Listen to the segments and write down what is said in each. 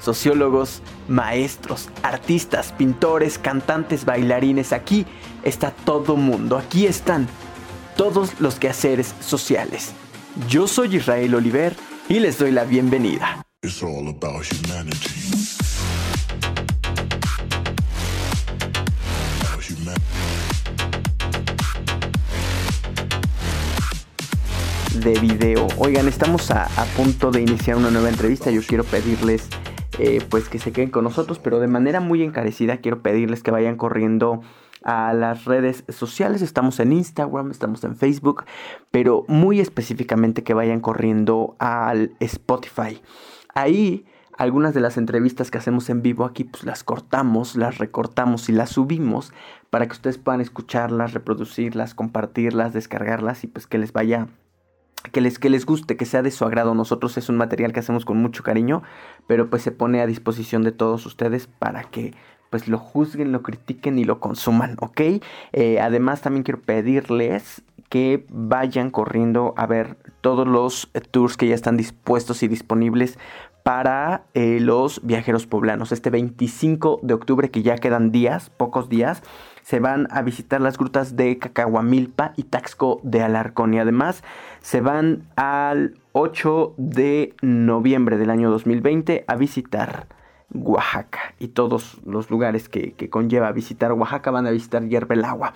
sociólogos, maestros, artistas, pintores, cantantes, bailarines. Aquí está todo mundo. Aquí están todos los quehaceres sociales. Yo soy Israel Oliver y les doy la bienvenida. de video. Oigan, estamos a, punto de iniciar una nueva entrevista. Yo quiero pedirles eh, pues que se queden con nosotros, pero de manera muy encarecida quiero pedirles que vayan corriendo a las redes sociales. Estamos en Instagram, estamos en Facebook, pero muy específicamente que vayan corriendo al Spotify. Ahí algunas de las entrevistas que hacemos en vivo aquí, pues las cortamos, las recortamos y las subimos para que ustedes puedan escucharlas, reproducirlas, compartirlas, descargarlas y pues que les vaya que les, que les guste, que sea de su agrado. Nosotros es un material que hacemos con mucho cariño, pero pues se pone a disposición de todos ustedes para que pues lo juzguen, lo critiquen y lo consuman, ¿ok? Eh, además también quiero pedirles que vayan corriendo a ver todos los tours que ya están dispuestos y disponibles para eh, los viajeros poblanos. Este 25 de octubre, que ya quedan días, pocos días, se van a visitar las grutas de Cacahuamilpa y Taxco de Alarcón. Y además se van al 8 de noviembre del año 2020 a visitar Oaxaca y todos los lugares que, conlleva visitar Oaxaca van a visitar Agua.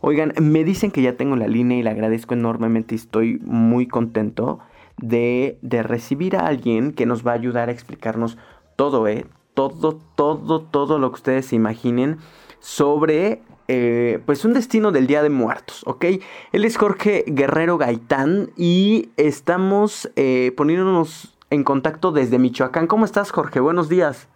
Oigan, me dicen que ya tengo la línea y le agradezco enormemente y estoy muy contento de, de recibir a alguien que nos va a ayudar a explicarnos todo, ¿eh? Todo, todo, todo lo que ustedes se imaginen sobre eh, pues un destino del Día de Muertos, ¿ok? Él es Jorge Guerrero Gaitán y estamos eh, poniéndonos en contacto desde Michoacán. ¿Cómo estás, Jorge? Buenos días.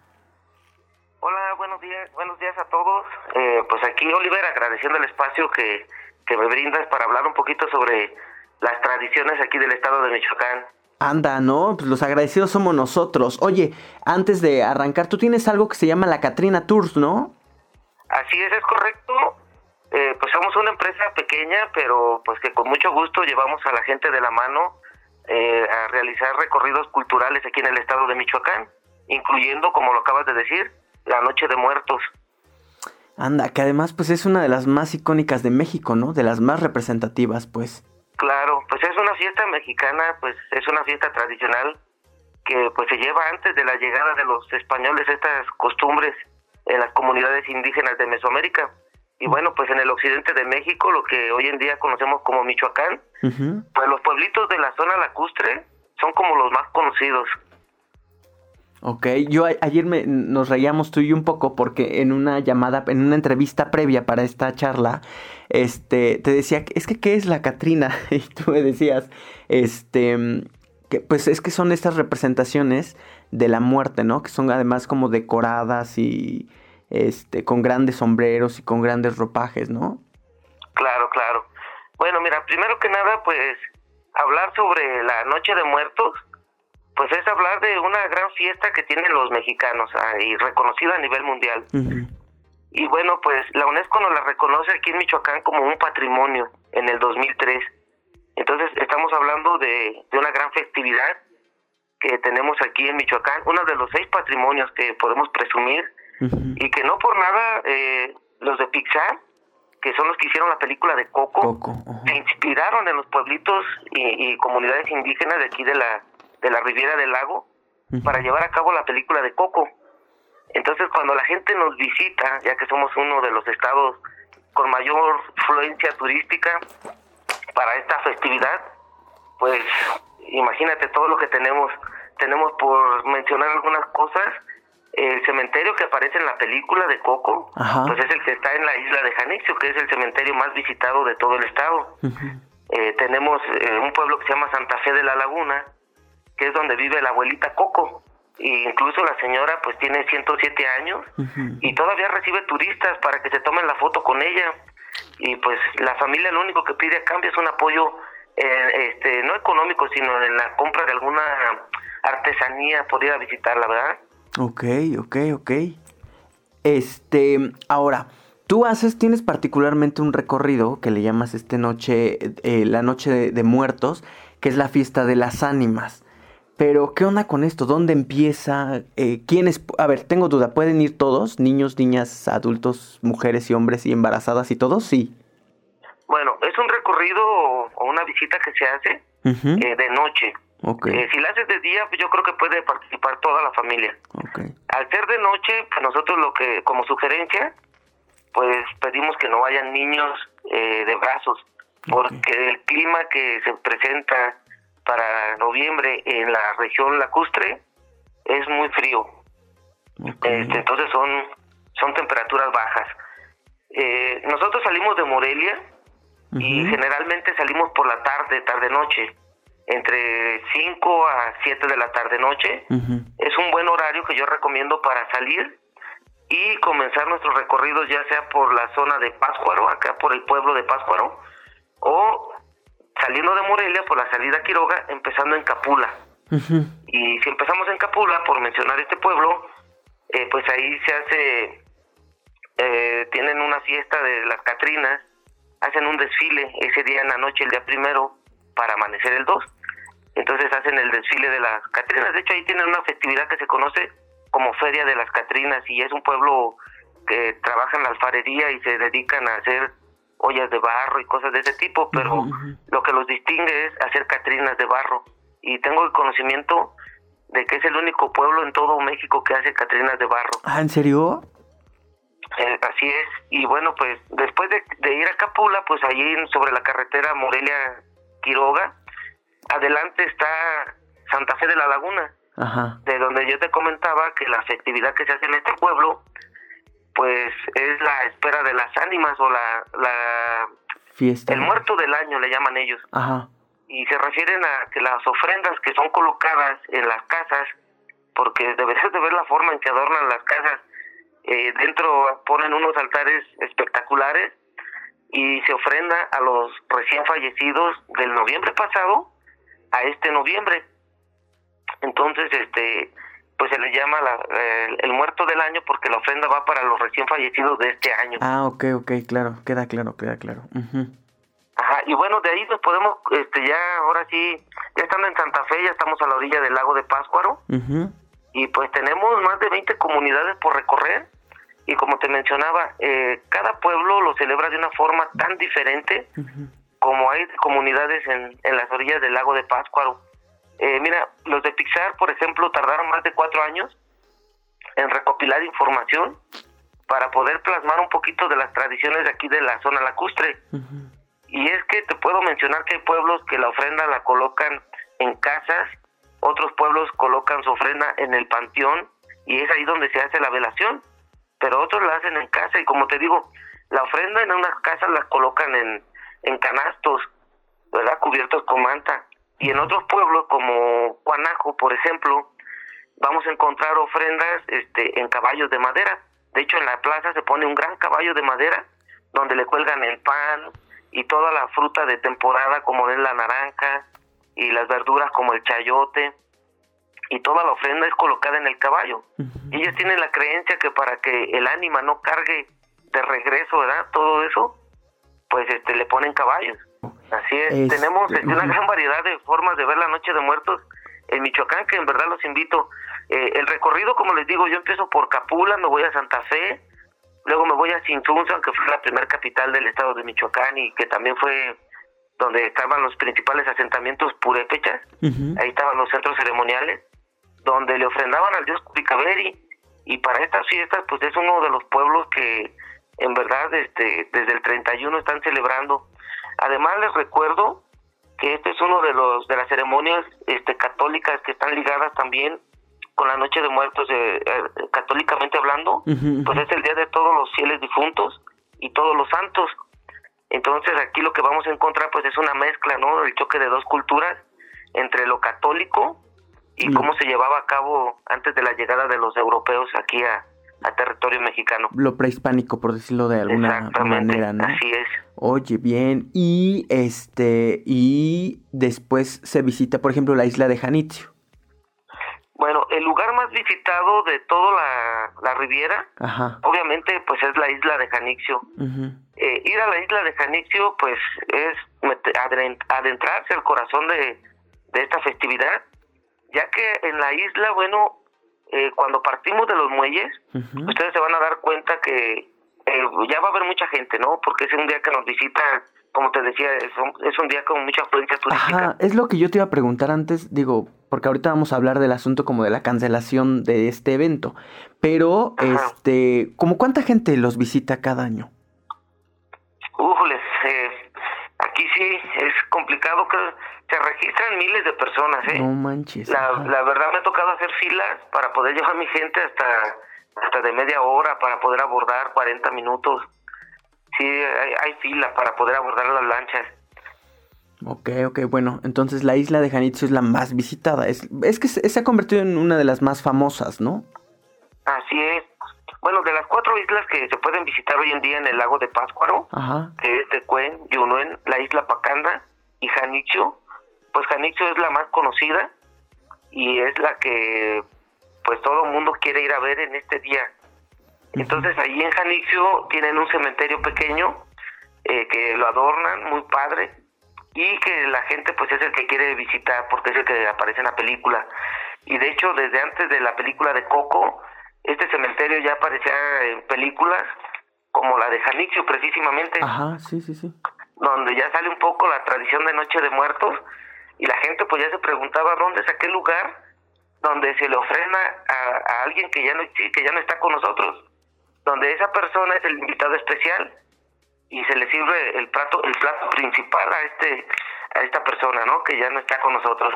Hola, buenos días, buenos días a todos. Eh, pues aquí, Oliver, agradeciendo el espacio que, que me brindas para hablar un poquito sobre las tradiciones aquí del estado de Michoacán. Anda, ¿no? Pues los agradecidos somos nosotros. Oye, antes de arrancar, tú tienes algo que se llama la Catrina Tours, ¿no? Así es, es correcto. Eh, pues somos una empresa pequeña, pero pues que con mucho gusto llevamos a la gente de la mano eh, a realizar recorridos culturales aquí en el estado de Michoacán, incluyendo, como lo acabas de decir, la Noche de Muertos. Anda, que además pues es una de las más icónicas de México, ¿no? De las más representativas, pues. Claro, pues es una fiesta mexicana, pues es una fiesta tradicional que pues se lleva antes de la llegada de los españoles estas costumbres en las comunidades indígenas de Mesoamérica. Y bueno, pues en el occidente de México, lo que hoy en día conocemos como Michoacán, pues los pueblitos de la zona lacustre son como los más conocidos. Ok, yo ayer me, nos reíamos tú y un poco porque en una llamada, en una entrevista previa para esta charla, este, te decía, es que ¿qué es la Catrina? Y tú me decías, este, que pues es que son estas representaciones de la muerte, ¿no? Que son además como decoradas y este con grandes sombreros y con grandes ropajes, ¿no? Claro, claro. Bueno, mira, primero que nada, pues hablar sobre la Noche de Muertos, pues es hablar de una gran fiesta que tienen los mexicanos ah, y reconocida a nivel mundial. Y bueno, pues la UNESCO nos la reconoce aquí en Michoacán como un patrimonio en el 2003. Entonces estamos hablando de, de una gran festividad que tenemos aquí en Michoacán, uno de los seis patrimonios que podemos presumir y que no por nada eh, los de Pixar, que son los que hicieron la película de Coco, se inspiraron en los pueblitos y, comunidades indígenas de aquí de la, de la Riviera del Lago para llevar a cabo la película de Coco. Entonces cuando la gente nos visita, ya que somos uno de los estados con mayor fluencia turística para esta festividad, pues imagínate todo lo que tenemos. Tenemos por mencionar algunas cosas, el cementerio que aparece en la película de Coco, pues es el que está en la isla de Janitzio, que es el cementerio más visitado de todo el estado. Eh, tenemos eh, un pueblo que se llama Santa Fe de la Laguna, que es donde vive la abuelita Coco. E incluso la señora pues tiene 107 años y todavía recibe turistas para que se tomen la foto con ella. y pues la familia lo único que pide a cambio es un apoyo eh, este no económico sino en la compra de alguna artesanía por visitarla verdad Ok, ok, ok. Este, ahora, tú haces, tienes particularmente un recorrido que le llamas esta noche, eh, la noche de, muertos, que es la fiesta de las ánimas. Pero, ¿qué onda con esto? ¿Dónde empieza? Eh, ¿Quiénes? A ver, tengo duda. ¿Pueden ir todos? ¿Niños, niñas, adultos, mujeres y hombres y embarazadas y todos? Sí. Recorrido o una visita que se hace eh, de noche. Eh, si la haces de día, pues yo creo que puede participar toda la familia. Al ser de noche, pues nosotros lo que, como sugerencia, pues pedimos que no vayan niños eh, de brazos, porque el clima que se presenta para noviembre en la región lacustre es muy frío. Este, entonces son, son temperaturas bajas. Eh, nosotros salimos de Morelia y generalmente salimos por la tarde, tarde-noche entre 5 a 7 de la tarde noche. Es un buen horario que yo recomiendo para salir y comenzar nuestros recorridos ya sea por la zona de Páscuaro, acá por el pueblo de Páscuaro, o saliendo de Morelia por la salida a Quiroga, empezando en Capula. Y si empezamos en Capula, por mencionar este pueblo, eh, pues ahí se hace, eh, tienen una fiesta de las Catrinas, hacen un desfile ese día en la noche, el día primero, para amanecer el 2 entonces hacen el desfile de las Catrinas. De hecho, ahí tienen una festividad que se conoce como Feria de las Catrinas y es un pueblo que trabaja en la alfarería y se dedican a hacer ollas de barro y cosas de ese tipo, pero lo que los distingue es hacer Catrinas de barro. Y tengo el conocimiento de que es el único pueblo en todo México que hace Catrinas de barro. Ah, ¿en serio? Eh, así es. Y bueno, pues después de, de ir a Capula, pues allí sobre la carretera Morelia-Quiroga, adelante está Santa Fe de la Laguna, de donde yo te comentaba que la festividad que se hace en este pueblo, pues es la espera de las ánimas o la, la fiesta. El muerto del año le llaman ellos. Y se refieren a que las ofrendas que son colocadas en las casas, porque deberías de ver la forma en que adornan las casas, eh, dentro ponen unos altares espectaculares y se ofrenda a los recién fallecidos del noviembre pasado a este noviembre. Entonces, este, pues se le llama el, muerto del año porque la ofrenda va para los recién fallecidos de este año. Ah, ok, ok, claro, queda claro, queda claro. Ajá, y bueno, de ahí nos podemos, este, ya, ahora sí, ya estando en Santa Fe, ya estamos a la orilla del lago de Páscuaro, y pues tenemos más de 20 comunidades por recorrer, y como te mencionaba, eh, cada pueblo lo celebra de una forma tan diferente, como hay comunidades en, en las orillas del lago de Pátzcuaro. Eh, mira, los de Pixar, por ejemplo, tardaron más de cuatro años en recopilar información para poder plasmar un poquito de las tradiciones de aquí de la zona lacustre. Y es que te puedo mencionar que hay pueblos que la ofrenda la colocan en casas, otros pueblos colocan su ofrenda en el panteón y es ahí donde se hace la velación, pero otros la hacen en casa y como te digo, la ofrenda en unas casas la colocan en, en canastos, ¿verdad? Cubiertos con manta. Y en otros pueblos como Cuanajo, por ejemplo, vamos a encontrar ofrendas este, en caballos de madera. De hecho, en la plaza se pone un gran caballo de madera donde le cuelgan el pan y toda la fruta de temporada como es la naranja y las verduras como el chayote y toda la ofrenda es colocada en el caballo. Y ellos tienen la creencia que para que el ánima no cargue de regreso, ¿verdad? Todo eso, pues este le ponen caballos. Así es, tenemos este, una gran variedad de formas de ver la Noche de Muertos en Michoacán, que en verdad los invito. Eh, el recorrido, como les digo, yo empiezo por Capula, me voy a Santa Fe, luego me voy a Cintunza, que fue la primera capital del estado de Michoacán y que también fue donde estaban los principales asentamientos purépechas, ahí estaban los centros ceremoniales, donde le ofrendaban al dios Cupicaberi, y para estas fiestas, pues es uno de los pueblos que en verdad este desde el 31 están celebrando. Además les recuerdo que este es uno de los de las ceremonias este católicas que están ligadas también con la Noche de Muertos eh, eh, católicamente hablando, pues es el día de todos los fieles difuntos y todos los santos. Entonces aquí lo que vamos a encontrar pues es una mezcla, ¿no? El choque de dos culturas entre lo católico y cómo se llevaba a cabo antes de la llegada de los europeos aquí a, a territorio mexicano. Lo prehispánico, por decirlo de alguna manera, ¿no? Así es. Oye, bien. Y este, y después se visita, por ejemplo, la isla de Janitzio. Bueno, el lugar más visitado de toda la, la Riviera, obviamente, pues es la isla de Janixio. Eh, ir a la isla de Janixio, pues es adentrarse al corazón de, de esta festividad, ya que en la isla, bueno, eh, cuando partimos de los muelles, ustedes se van a dar cuenta que eh, ya va a haber mucha gente, ¿no? Porque es un día que nos visita, como te decía, es un, día con mucha afluencia turística. Ajá, es lo que yo te iba a preguntar antes, digo, porque ahorita vamos a hablar del asunto como de la cancelación de este evento, pero, este, ¿como cuánta gente los visita cada año? Ufles, eh, aquí sí es complicado que se registran miles de personas, ¿eh? No manches. La, la verdad me ha tocado hacer filas para poder llevar a mi gente hasta hasta de media hora para poder abordar 40 minutos. Sí, hay, fila para poder abordar las lanchas. Ok, ok, bueno, entonces la isla de Janitzio es la más visitada. Es, es que se, ha convertido en una de las más famosas, ¿no? Así es. Bueno, de las cuatro islas que se pueden visitar hoy en día en el lago de Páscuaro, que es Tecuén, Yunuen, la isla Pacanda y Janitzio, pues Janitzio es la más conocida y es la que pues todo el mundo quiere ir a ver en este día. Entonces ahí en Janitzio tienen un cementerio pequeño eh, que lo adornan, muy padre, y que la gente pues es el que quiere visitar porque es el que aparece en la película. Y de hecho desde antes de la película de Coco, este cementerio ya aparecía en películas como la de Janitzio precisamente. Ajá, sí, sí, sí. Donde ya sale un poco la tradición de Noche de Muertos y la gente pues ya se preguntaba dónde es aquel lugar donde se le ofrenda a, alguien que ya no que ya no está con nosotros, donde esa persona es el invitado especial y se le sirve el plato el plato principal a este a esta persona, ¿no? Que ya no está con nosotros.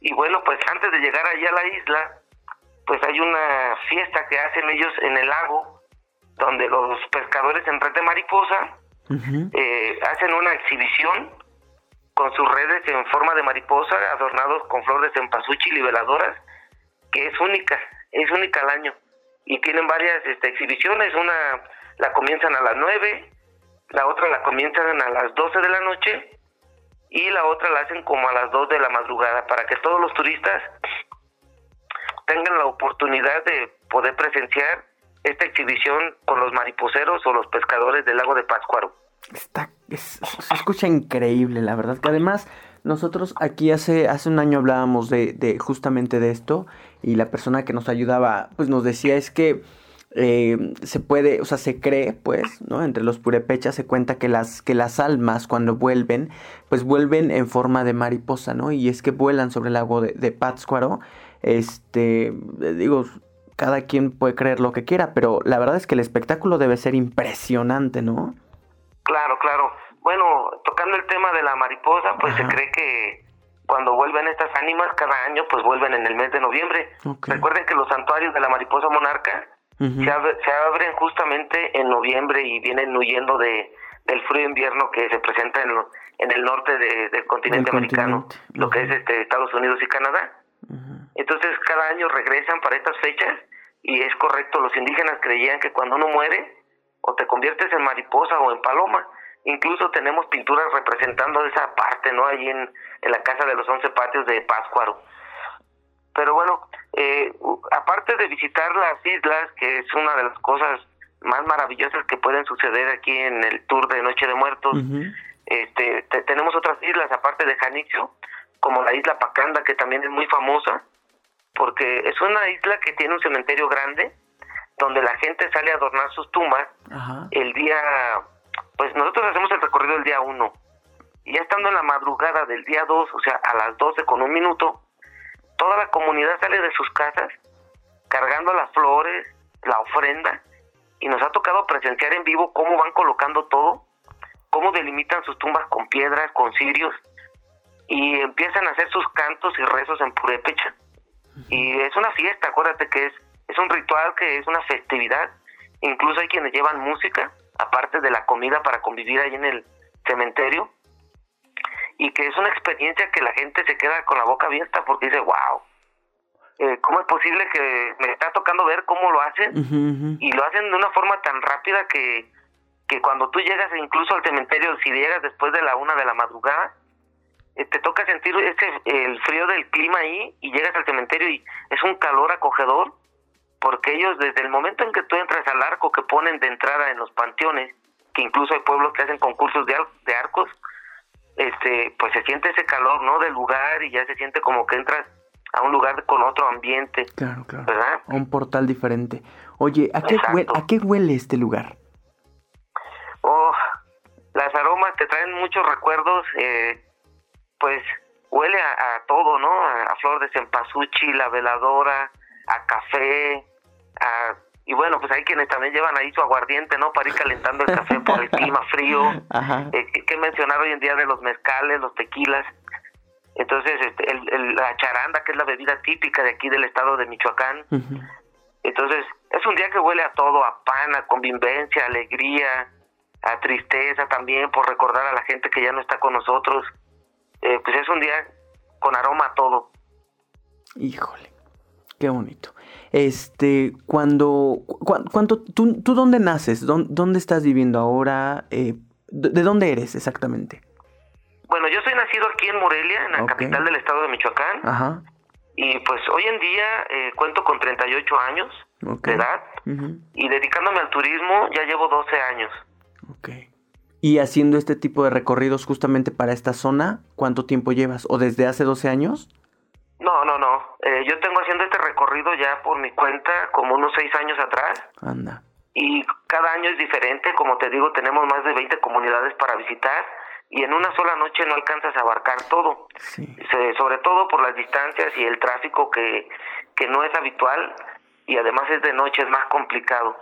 Y bueno, pues antes de llegar allí a la isla, pues hay una fiesta que hacen ellos en el lago, donde los pescadores en red de mariposa eh, hacen una exhibición con sus redes en forma de mariposa, adornados con flores de cempasúchil y veladoras, que es única, es única al año. Y tienen varias este, exhibiciones, una la comienzan a las 9, la otra la comienzan a las 12 de la noche y la otra la hacen como a las 2 de la madrugada para que todos los turistas tengan la oportunidad de poder presenciar esta exhibición con los mariposeros o los pescadores del lago de Pátzcuaro. Está, se escucha increíble, la verdad, que además nosotros aquí hace, hace un año hablábamos de, de justamente de esto y la persona que nos ayudaba pues nos decía es que eh, se puede, o sea, se cree, pues, ¿no? Entre los purepechas se cuenta que las, que las almas cuando vuelven, pues vuelven en forma de mariposa, ¿no? Y es que vuelan sobre el lago de, de Pátzcuaro. Este, digo, cada quien puede creer lo que quiera, pero la verdad es que el espectáculo debe ser impresionante, ¿no? Claro, claro. Bueno, tocando el tema de la mariposa, pues se cree que cuando vuelven estas ánimas cada año, pues vuelven en el mes de noviembre. Recuerden que los santuarios de la mariposa monarca se, abren justamente en noviembre y vienen huyendo de, del frío invierno que se presenta en, en el norte del continente americano, lo que es este Estados Unidos y Canadá. Entonces cada año regresan para estas fechas y es correcto, los indígenas creían que cuando uno muere, o te conviertes en mariposa o en paloma. Incluso tenemos pinturas representando esa parte, ¿no? Ahí en, en la casa de los once patios de Páscuaro. Pero bueno, eh, aparte de visitar las islas, que es una de las cosas más maravillosas que pueden suceder aquí en el tour de Noche de Muertos, este, tenemos otras islas aparte de Janitzio, como la isla Pacanda, que también es muy famosa, porque es una isla que tiene un cementerio grande, donde la gente sale a adornar sus tumbas el día, pues nosotros hacemos el recorrido el día 1 y ya estando en la madrugada del día 2, o sea, a las 12 con un minuto, toda la comunidad sale de sus casas cargando las flores, la ofrenda y nos ha tocado presenciar en vivo cómo van colocando todo, cómo delimitan sus tumbas con piedras, con cirios y empiezan a hacer sus cantos y rezos en purépecha. Y es una fiesta, acuérdate que es es un ritual que es una festividad. Incluso hay quienes llevan música, aparte de la comida para convivir ahí en el cementerio. Y que es una experiencia que la gente se queda con la boca abierta porque dice, wow, eh, ¿cómo es posible que me está tocando ver cómo lo hacen? Y lo hacen de una forma tan rápida que que cuando tú llegas incluso al cementerio, si llegas después de la una de la madrugada, eh, te toca sentir ese, el frío del clima ahí y llegas al cementerio y es un calor acogedor, porque ellos desde el momento en que tú entras al arco que ponen de entrada en los panteones, que incluso hay pueblos que hacen concursos de, de arcos, este, pues se siente ese calor, ¿no? Del lugar y ya se siente como que entras a un lugar con otro ambiente. Claro, claro. ¿verdad? A un portal diferente. Oye, ¿a qué, huele, ¿a qué huele este lugar? Oh, las aromas te traen muchos recuerdos, eh, pues huele a, todo, ¿no? A, flor de cempasúchil, la veladora, a café, a y bueno, pues hay quienes también llevan ahí su aguardiente, ¿no? Para ir calentando el café por el clima frío. Ajá. Eh, que mencionar hoy en día de los mezcales, los tequilas. Entonces, este, el, la charanda, que es la bebida típica de aquí del estado de Michoacán. Entonces, es un día que huele a todo, a pan, a convivencia, alegría, a tristeza también por recordar a la gente que ya no está con nosotros. Eh, pues es un día con aroma a todo. Híjole, qué bonito. Este, cuando, cuánto, tú, tú dónde naces? ¿Dónde, estás viviendo ahora? Eh, ¿De dónde eres exactamente? Bueno, yo soy nacido aquí en Morelia, en la capital del estado de Michoacán. Ajá. Y pues hoy en día eh, cuento con 38 años de edad. Y dedicándome al turismo ya llevo 12 años. Ok. ¿Y haciendo este tipo de recorridos justamente para esta zona, cuánto tiempo llevas? ¿O desde hace 12 años? No, no, no. Eh, yo tengo haciendo este recorrido ya por mi cuenta como unos 6 años atrás. Anda. Y cada año es diferente. Como te digo, tenemos más de 20 comunidades para visitar y en una sola noche no alcanzas a abarcar todo. Sí. sobre todo por las distancias y el tráfico que, que no es habitual y además es de noche, es más complicado.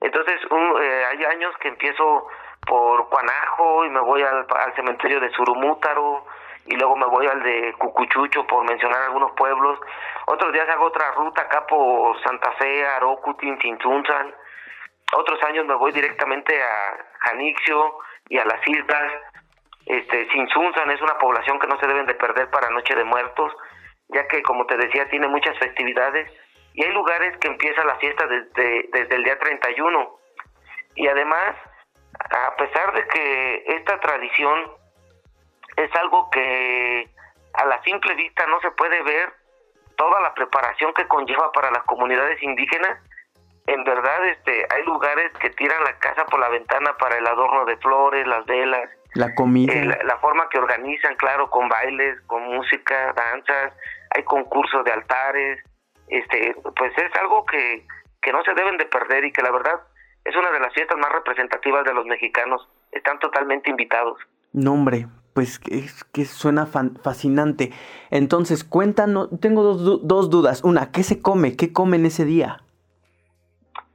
Entonces, eh, hay años que empiezo por Cuanajo y me voy al, al cementerio de Surumútaro y luego me voy al de Cucuchucho por mencionar algunos pueblos. Otros días hago otra ruta acá por Santa Fe, Arocutin, Tintunzan. Otros años me voy directamente a Janixio y a las islas. Este, Sinsunzan es una población que no se deben de perder para Noche de Muertos, ya que como te decía tiene muchas festividades y hay lugares que empiezan la fiesta desde, desde el día 31. Y además, a pesar de que esta tradición es algo que a la simple vista no se puede ver toda la preparación que conlleva para las comunidades indígenas. En verdad, este, hay lugares que tiran la casa por la ventana para el adorno de flores, las velas. La comida. Eh, la, forma que organizan, claro, con bailes, con música, danzas, hay concursos de altares. Este, pues es algo que, que no se deben de perder y que la verdad es una de las fiestas más representativas de los mexicanos. Están totalmente invitados. No, hombre, pues es que suena fascinante. Entonces, cuéntanos, tengo dos, dos, dudas. Una, ¿qué se come? ¿Qué comen ese día?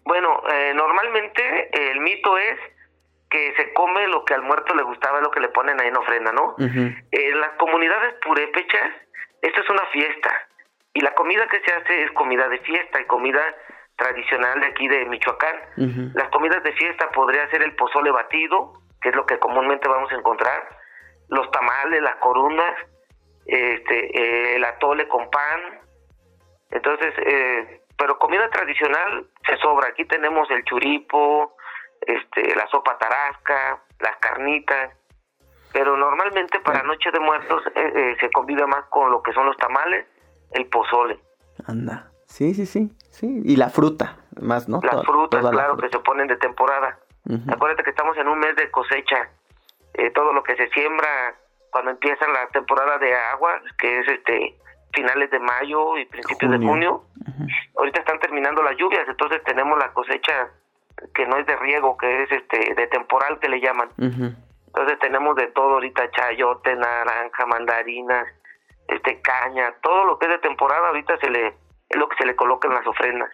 Bueno, eh, normalmente el mito es que se come lo que al muerto le gustaba, lo que le ponen ahí en ofrenda, ¿no? En las comunidades purépechas, esto es una fiesta. Y la comida que se hace es comida de fiesta y comida tradicional de aquí de Michoacán. Las comidas de fiesta podría ser el pozole batido, que es lo que comúnmente vamos a encontrar, los tamales, las corundas, este, eh, el atole con pan. Entonces, eh, pero comida tradicional se sobra. Aquí tenemos el churipo, este, la sopa tarasca, las carnitas. Pero normalmente para Noche de Muertos eh, se convive más con lo que son los tamales, el pozole. Anda. Sí, sí, sí, sí. Y la fruta, más, ¿no? Las frutas, claro, que se ponen de temporada. Acuérdate que estamos en un mes de cosecha. Eh, todo lo que se siembra cuando empieza la temporada de agua, que es este finales de mayo y principios de junio. Ahorita están terminando las lluvias, entonces tenemos la cosecha que no es de riego, que es este de temporal que le llaman. Entonces tenemos de todo ahorita chayote, naranja, mandarinas, este caña, todo lo que es de temporada ahorita se le es lo que se le coloca en las ofrendas.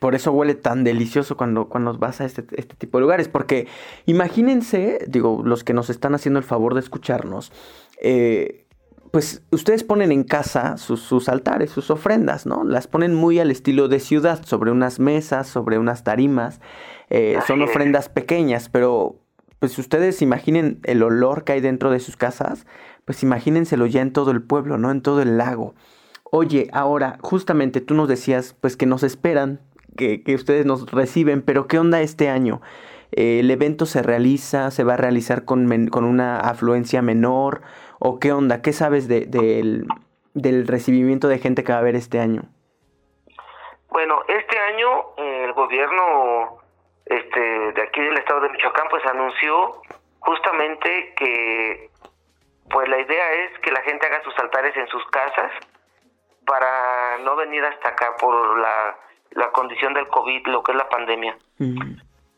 Por eso huele tan delicioso cuando, cuando vas a este, este, tipo de lugares. Porque imagínense, digo, los que nos están haciendo el favor de escucharnos, eh, pues ustedes ponen en casa sus, altares, sus ofrendas, ¿no? Las ponen muy al estilo de ciudad, sobre unas mesas, sobre unas tarimas. Eh, son ofrendas pequeñas, pero pues ustedes imaginen el olor que hay dentro de sus casas, pues imagínenselo ya en todo el pueblo, ¿no? En todo el lago. Oye, ahora, justamente tú nos decías, pues que nos esperan, que, ustedes nos reciben, pero ¿qué onda este año? Eh, ¿El evento se realiza, se va a realizar con, con una afluencia menor? ¿O qué onda? ¿Qué sabes de, del, del recibimiento de gente que va a haber este año? Bueno, este año eh, el gobierno este, de aquí del estado de Michoacán pues anunció justamente que pues la idea es que la gente haga sus altares en sus casas para no venir hasta acá por la, la condición del COVID, lo que es la pandemia.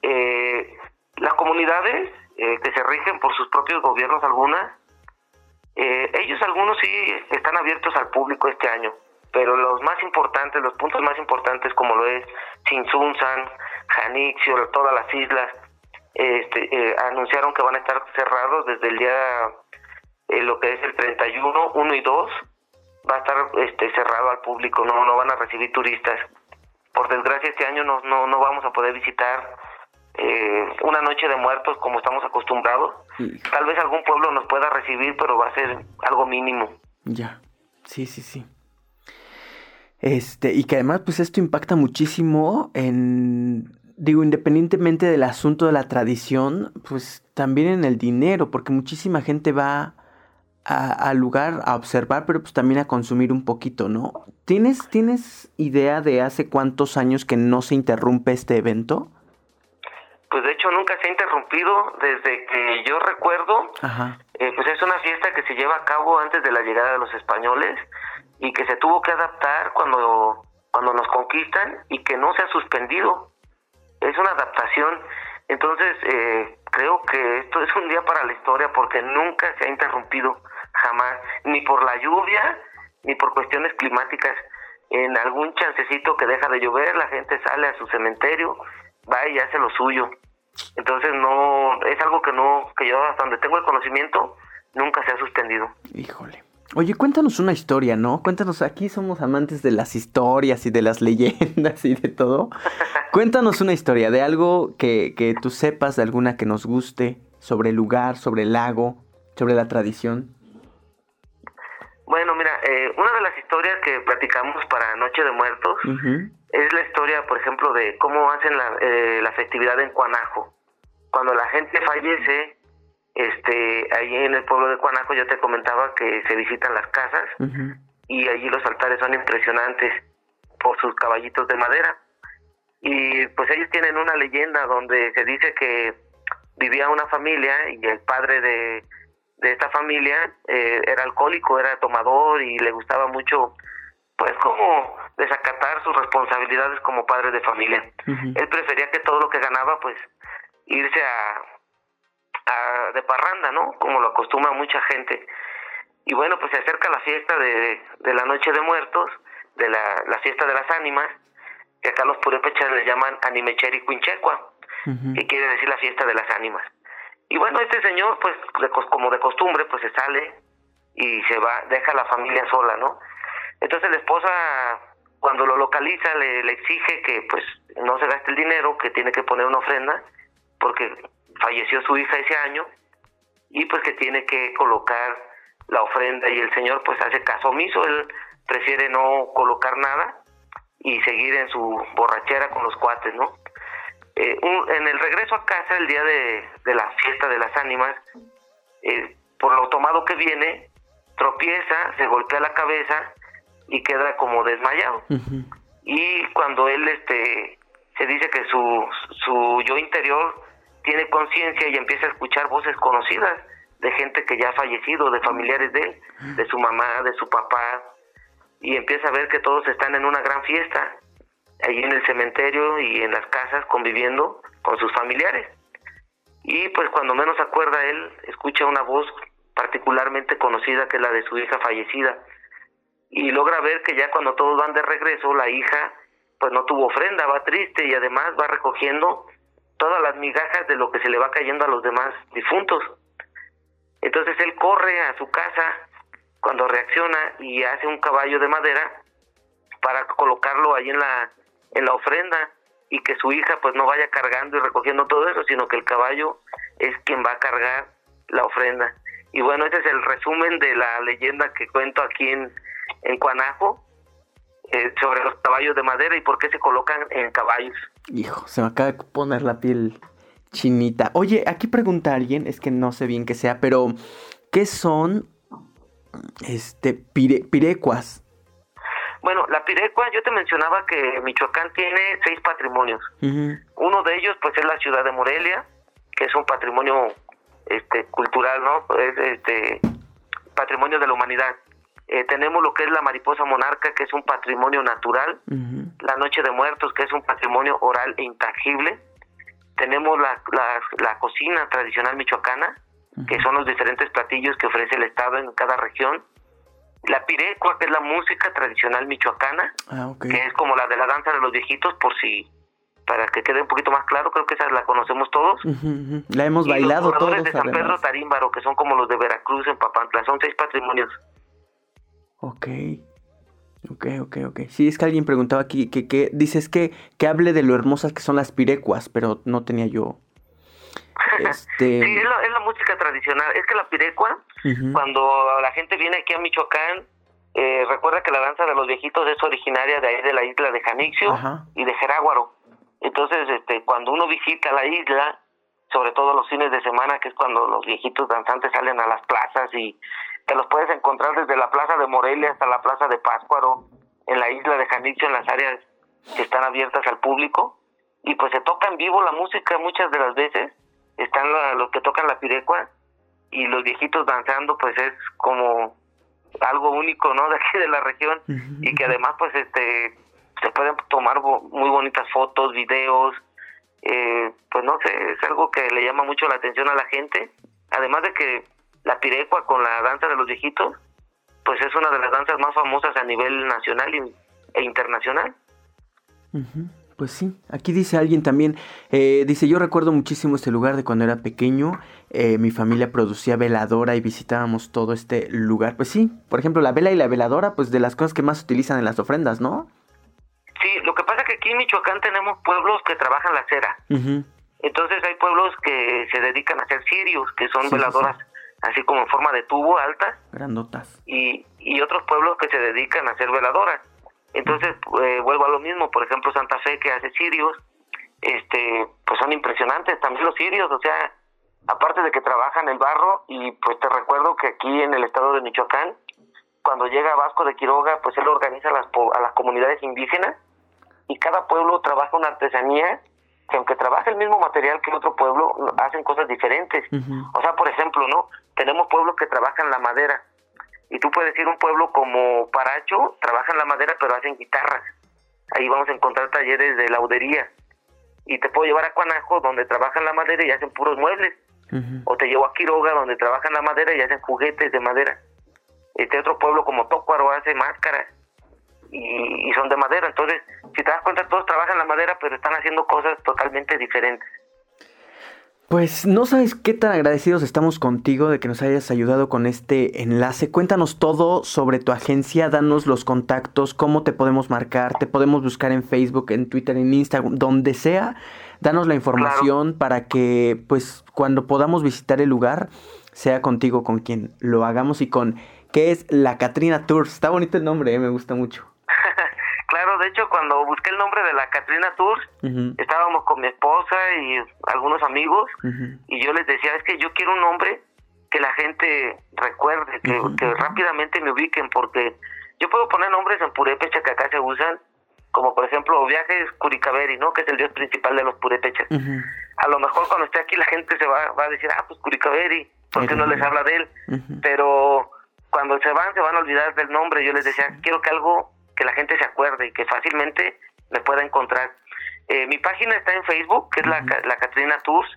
Eh, las comunidades eh, que se rigen por sus propios gobiernos algunas, eh, ellos algunos sí están abiertos al público este año, pero los más importantes, los puntos más importantes como lo es Chinzunzan, Janixio, todas las islas, este, anunciaron que van a estar cerrados desde el día, lo que es el 31, 1 y 2, va a estar este, cerrado al público, no, no van a recibir turistas. Por desgracia este año no, no, no vamos a poder visitar eh, una noche de muertos como estamos acostumbrados. Tal vez algún pueblo nos pueda recibir, pero va a ser algo mínimo. Ya, sí, sí, sí. Este, y que además, pues esto impacta muchísimo en, digo, independientemente del asunto de la tradición, pues también en el dinero, porque muchísima gente va al lugar a observar, pero pues también a consumir un poquito, ¿no? ¿Tienes, ¿Tienes idea de hace cuántos años que no se interrumpe este evento? Pues de hecho nunca se ha interrumpido desde que yo recuerdo. Eh, pues es una fiesta que se lleva a cabo antes de la llegada de los españoles y que se tuvo que adaptar cuando, cuando nos conquistan y que no se ha suspendido. Es una adaptación. Entonces, eh, creo que esto es un día para la historia porque nunca se ha interrumpido jamás, ni por la lluvia, ni por cuestiones climáticas. En algún chancecito que deja de llover, la gente sale a su cementerio, va y hace lo suyo. Entonces no, es algo que no, que yo hasta donde tengo el conocimiento, nunca se ha suspendido. Híjole. Oye, cuéntanos una historia, ¿no? Cuéntanos, aquí somos amantes de las historias y de las leyendas y de todo. cuéntanos una historia de algo que, que tú sepas, de alguna que nos guste, sobre el lugar, sobre el lago, sobre la tradición. Bueno, mira, eh, una de las historias que platicamos para Noche de Muertos es la historia, por ejemplo, de cómo hacen la, eh, la festividad en Cuanajo. Cuando la gente fallece, este, ahí en el pueblo de Cuanajo yo te comentaba que se visitan las casas y allí los altares son impresionantes por sus caballitos de madera. Y pues ellos tienen una leyenda donde se dice que vivía una familia y el padre de de esta familia eh, era alcohólico, era tomador y le gustaba mucho, pues como desacatar sus responsabilidades como padre de familia. Él prefería que todo lo que ganaba, pues irse a, a de parranda, ¿no? Como lo acostumbra mucha gente. Y bueno, pues se acerca la fiesta de, de la Noche de Muertos, de la, la fiesta de las ánimas, que acá los purépechas le llaman Animecheri Quinchecua, que quiere decir la fiesta de las ánimas. Y bueno, este señor, pues como de costumbre, pues se sale y se va, deja a la familia sola, ¿no? Entonces la esposa, cuando lo localiza, le, le exige que pues no se gaste el dinero, que tiene que poner una ofrenda, porque falleció su hija ese año, y pues que tiene que colocar la ofrenda y el señor pues hace caso omiso, él prefiere no colocar nada y seguir en su borrachera con los cuates, ¿no? Eh, en el regreso a casa, el día de, la fiesta de las ánimas, eh, por lo tomado que viene, tropieza, se golpea la cabeza y queda como desmayado. Y cuando él este, se dice que su, su yo interior tiene conciencia y empieza a escuchar voces conocidas de gente que ya ha fallecido, de familiares de él, de su mamá, de su papá, y empieza a ver que todos están en una gran fiesta allí en el cementerio y en las casas conviviendo con sus familiares. Y pues cuando menos acuerda él, escucha una voz particularmente conocida que es la de su hija fallecida. Y logra ver que ya cuando todos van de regreso, la hija pues no tuvo ofrenda, va triste y además va recogiendo todas las migajas de lo que se le va cayendo a los demás difuntos. Entonces él corre a su casa cuando reacciona y hace un caballo de madera para colocarlo ahí en la en la ofrenda y que su hija pues no vaya cargando y recogiendo todo eso, sino que el caballo es quien va a cargar la ofrenda. Y bueno, ese es el resumen de la leyenda que cuento aquí en, en Cuanajo eh, sobre los caballos de madera y por qué se colocan en caballos. Hijo, se me acaba de poner la piel Chinita. Oye, aquí pregunta alguien, es que no sé bien qué sea, pero ¿qué son este pirecuas? Bueno, la pirecua, yo te mencionaba que Michoacán tiene seis patrimonios. Uno de ellos, pues, es la ciudad de Morelia, que es un patrimonio este cultural, ¿no? Es este patrimonio de la humanidad. Eh, tenemos lo que es la mariposa monarca, que es un patrimonio natural. La noche de muertos, que es un patrimonio oral e intangible. Tenemos la, la, cocina tradicional michoacana, que son los diferentes platillos que ofrece el Estado en cada región. La pirecua, que es la música tradicional michoacana, ah, que es como la de la danza de los viejitos, por si para que quede un poquito más claro, creo que esa la conocemos todos. La hemos bailado los todos. de San Pedro Tarímbaro, que son como los de Veracruz en Papantla, son seis patrimonios. Ok. Ok, ok, ok. Sí, es que alguien preguntaba aquí que, que dices que, que hable de lo hermosas que son las pirecuas, pero no tenía yo. Este... sí, es la, música tradicional. Es que la pirecua, cuando la gente viene aquí a Michoacán, eh, recuerda que la danza de los viejitos es originaria de ahí de la isla de Janixio y de Jeráguaro. Entonces, este, cuando uno visita la isla, sobre todo los fines de semana, que es cuando los viejitos danzantes salen a las plazas y te los puedes encontrar desde la plaza de Morelia hasta la plaza de Páscuaro, en la isla de Janitzio, en las áreas que están abiertas al público, y pues se toca en vivo la música muchas de las veces, están los que tocan la pirecua y los viejitos danzando, pues es como algo único, ¿no? De aquí de la región y que además, pues, este, se pueden tomar muy bonitas fotos, videos, eh, pues no sé, es algo que le llama mucho la atención a la gente, además de que la pirecua con la danza de los viejitos, pues es una de las danzas más famosas a nivel nacional e internacional. Pues sí, aquí dice alguien también, eh, dice, yo recuerdo muchísimo este lugar de cuando era pequeño, eh, mi familia producía veladora y visitábamos todo este lugar. Pues sí, por ejemplo, la vela y la veladora, pues de las cosas que más se utilizan en las ofrendas, ¿no? Sí, lo que pasa es que aquí en Michoacán tenemos pueblos que trabajan la cera. Entonces hay pueblos que se dedican a hacer cirios, que son veladoras así como en forma de tubo altas. Grandotas. Y, y otros pueblos que se dedican a hacer veladoras. Entonces, eh, vuelvo a lo mismo, por ejemplo, Santa Fe que hace cirios, este, pues son impresionantes también los cirios, o sea, aparte de que trabajan el barro, y pues te recuerdo que aquí en el estado de Michoacán, cuando llega Vasco de Quiroga, pues él organiza las, a las comunidades indígenas y cada pueblo trabaja una artesanía que aunque trabaja el mismo material que otro pueblo, hacen cosas diferentes. O sea, por ejemplo, ¿no? Tenemos pueblos que trabajan la madera. Y tú puedes ir a un pueblo como Paracho, trabajan la madera pero hacen guitarras. Ahí vamos a encontrar talleres de laudería. Y te puedo llevar a Cuanajo, donde trabajan la madera y hacen puros muebles. O te llevo a Quiroga, donde trabajan la madera y hacen juguetes de madera. Este otro pueblo como Tócuaro hace máscaras y, son de madera. Entonces, si te das cuenta, todos trabajan la madera, pero están haciendo cosas totalmente diferentes. Pues no sabes qué tan agradecidos estamos contigo de que nos hayas ayudado con este enlace. Cuéntanos todo sobre tu agencia, danos los contactos, cómo te podemos marcar, te podemos buscar en Facebook, en Twitter, en Instagram, donde sea. Danos la información para que pues cuando podamos visitar el lugar sea contigo con quien lo hagamos y con que es la Catrina Tours. Está bonito el nombre, eh, me gusta mucho. Claro, de hecho, cuando busqué el nombre de la Catrina Tours, estábamos con mi esposa y algunos amigos, y yo les decía, es que yo quiero un nombre que la gente recuerde, que, rápidamente me ubiquen, porque yo puedo poner nombres en purépecha que acá se usan, como por ejemplo Viajes Curicaveri, ¿no? Que es el dios principal de los purépechas. A lo mejor cuando esté aquí la gente se va, va a decir, ah, pues Curicaveri, ¿por qué no les habla de él? Pero cuando se van, se van a olvidar del nombre. Yo les decía, quiero que algo que la gente se acuerde y que fácilmente me pueda encontrar. Eh, mi página está en Facebook, que es la, la Catrina Tours,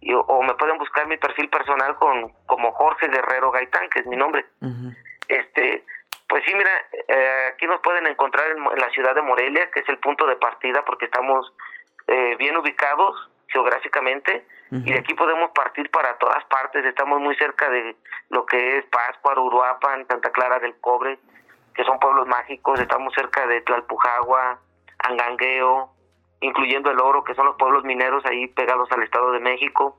y, o, me pueden buscar mi perfil personal con como Jorge Guerrero Gaitán, que es mi nombre. Este, pues sí, mira, eh, aquí nos pueden encontrar en, la ciudad de Morelia, que es el punto de partida, porque estamos eh, bien ubicados geográficamente y de aquí podemos partir para todas partes. Estamos muy cerca de lo que es Pátzcuaro, Uruapan, Santa Clara del Cobre, que son pueblos mágicos, estamos cerca de Tlalpujagua, Angangueo, incluyendo el Oro, que son los pueblos mineros ahí pegados al Estado de México.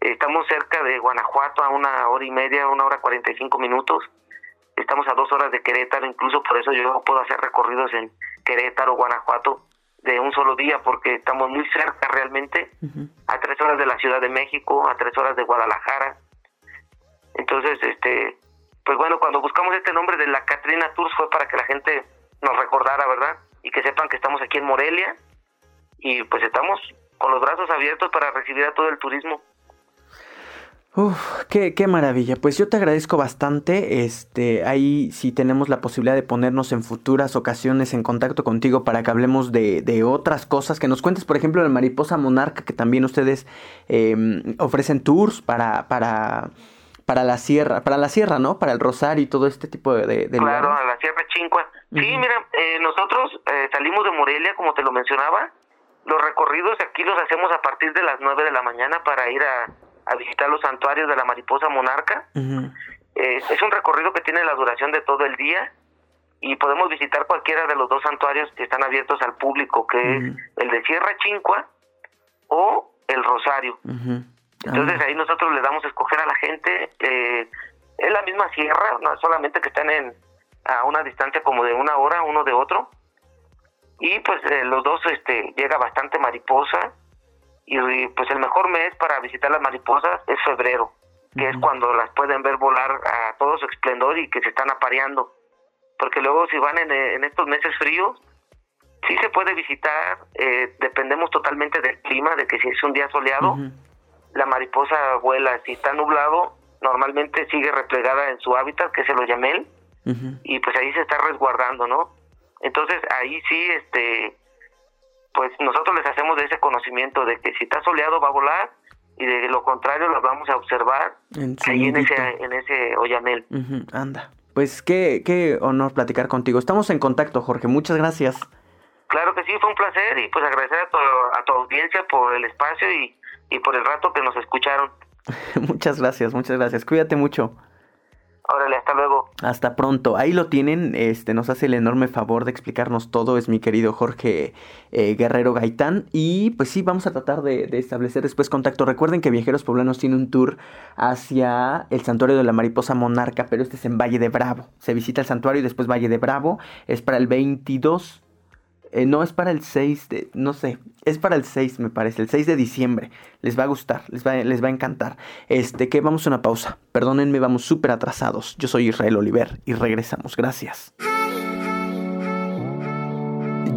Estamos cerca de Guanajuato a una hora y media, una hora cuarenta y cinco minutos. Estamos a dos horas de Querétaro, incluso por eso yo puedo hacer recorridos en Querétaro, Guanajuato, de un solo día porque estamos muy cerca realmente, a tres horas de la Ciudad de México, a tres horas de Guadalajara. Entonces, este, pues bueno, cuando buscamos este nombre de la Catrina Tours fue para que la gente nos recordara, ¿verdad? Y que sepan que estamos aquí en Morelia y pues estamos con los brazos abiertos para recibir a todo el turismo. Uf, qué, qué, maravilla. Pues yo te agradezco bastante. Este, ahí si tenemos la posibilidad de ponernos en futuras ocasiones en contacto contigo para que hablemos de, de otras cosas. Que nos cuentes, por ejemplo, la mariposa monarca, que también ustedes em, ofrecen tours para, para, para la sierra, para la sierra, ¿no? Para el Rosario y todo este tipo de, de Claro, a la Sierra Chincua. Sí, mira, eh, nosotros eh, salimos de Morelia, como te lo mencionaba. Los recorridos aquí los hacemos a partir de las 9 de la mañana para ir a a visitar los santuarios de la mariposa monarca. Eh, es un recorrido que tiene la duración de todo el día y podemos visitar cualquiera de los dos santuarios que están abiertos al público, que es el de Sierra Chincua o el Rosario. Entonces ahí nosotros le damos a escoger a la gente, eh, es la misma sierra, no solamente que están en a una distancia como de una hora uno de otro. Y pues eh, los dos este llega bastante mariposa. Y pues el mejor mes para visitar las mariposas es febrero, que es cuando las pueden ver volar a todo su esplendor y que se están apareando. Porque luego si van en, estos meses fríos, sí se puede visitar, eh, dependemos totalmente del clima, de que si es un día soleado, la mariposa vuela, si está nublado, normalmente sigue replegada en su hábitat, que es el oyamel, y pues ahí se está resguardando, ¿no? Entonces ahí sí, este, pues nosotros les hacemos de ese conocimiento de que si está soleado va a volar y de lo contrario las vamos a observar ahí en ese, en ese oyamel. anda. Pues qué, qué honor platicar contigo. Estamos en contacto, Jorge. Muchas gracias. Claro que sí, fue un placer y pues agradecer a tu, a tu audiencia por el espacio y, y por el rato que nos escucharon. muchas gracias, muchas gracias. Cuídate mucho. Órale, hasta luego. Hasta pronto. Ahí lo tienen. Este nos hace el enorme favor de explicarnos todo. Es mi querido Jorge eh, Guerrero Gaitán. Y pues sí, vamos a tratar de, establecer después contacto. Recuerden que Viajeros Poblanos tiene un tour hacia el santuario de la mariposa monarca, pero este es en Valle de Bravo. Se visita el santuario y después Valle de Bravo. Es para el 22 eh, no es para el 6 de, no sé, es para el 6 me parece, el 6 de diciembre. Les va a gustar, les va, les va a encantar. Este, que vamos a una pausa. Perdónenme, vamos súper atrasados. Yo soy Israel Oliver y regresamos. Gracias.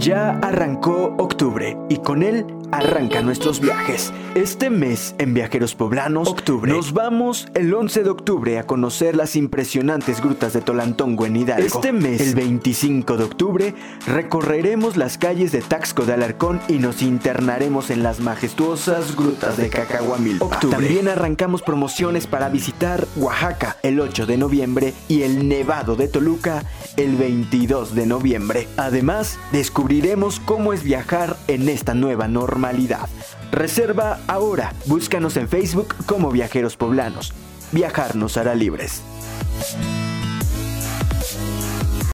Ya arrancó octubre y con él arrancan nuestros viajes. Este mes en Viajeros Poblanos, octubre, nos vamos el 11 de octubre a conocer las impresionantes grutas de Tolantongo en Hidalgo. Este mes, el 25 de octubre, recorreremos las calles de Taxco de Alarcón y nos internaremos en las majestuosas grutas de Cacahuamilpa. También arrancamos promociones para visitar Oaxaca el 8 de noviembre y el Nevado de Toluca el 22 de noviembre. Además, descubriremos cómo es viajar en esta nueva norma Reserva ahora. Búscanos en Facebook como Viajeros Poblanos. Viajar nos hará libres.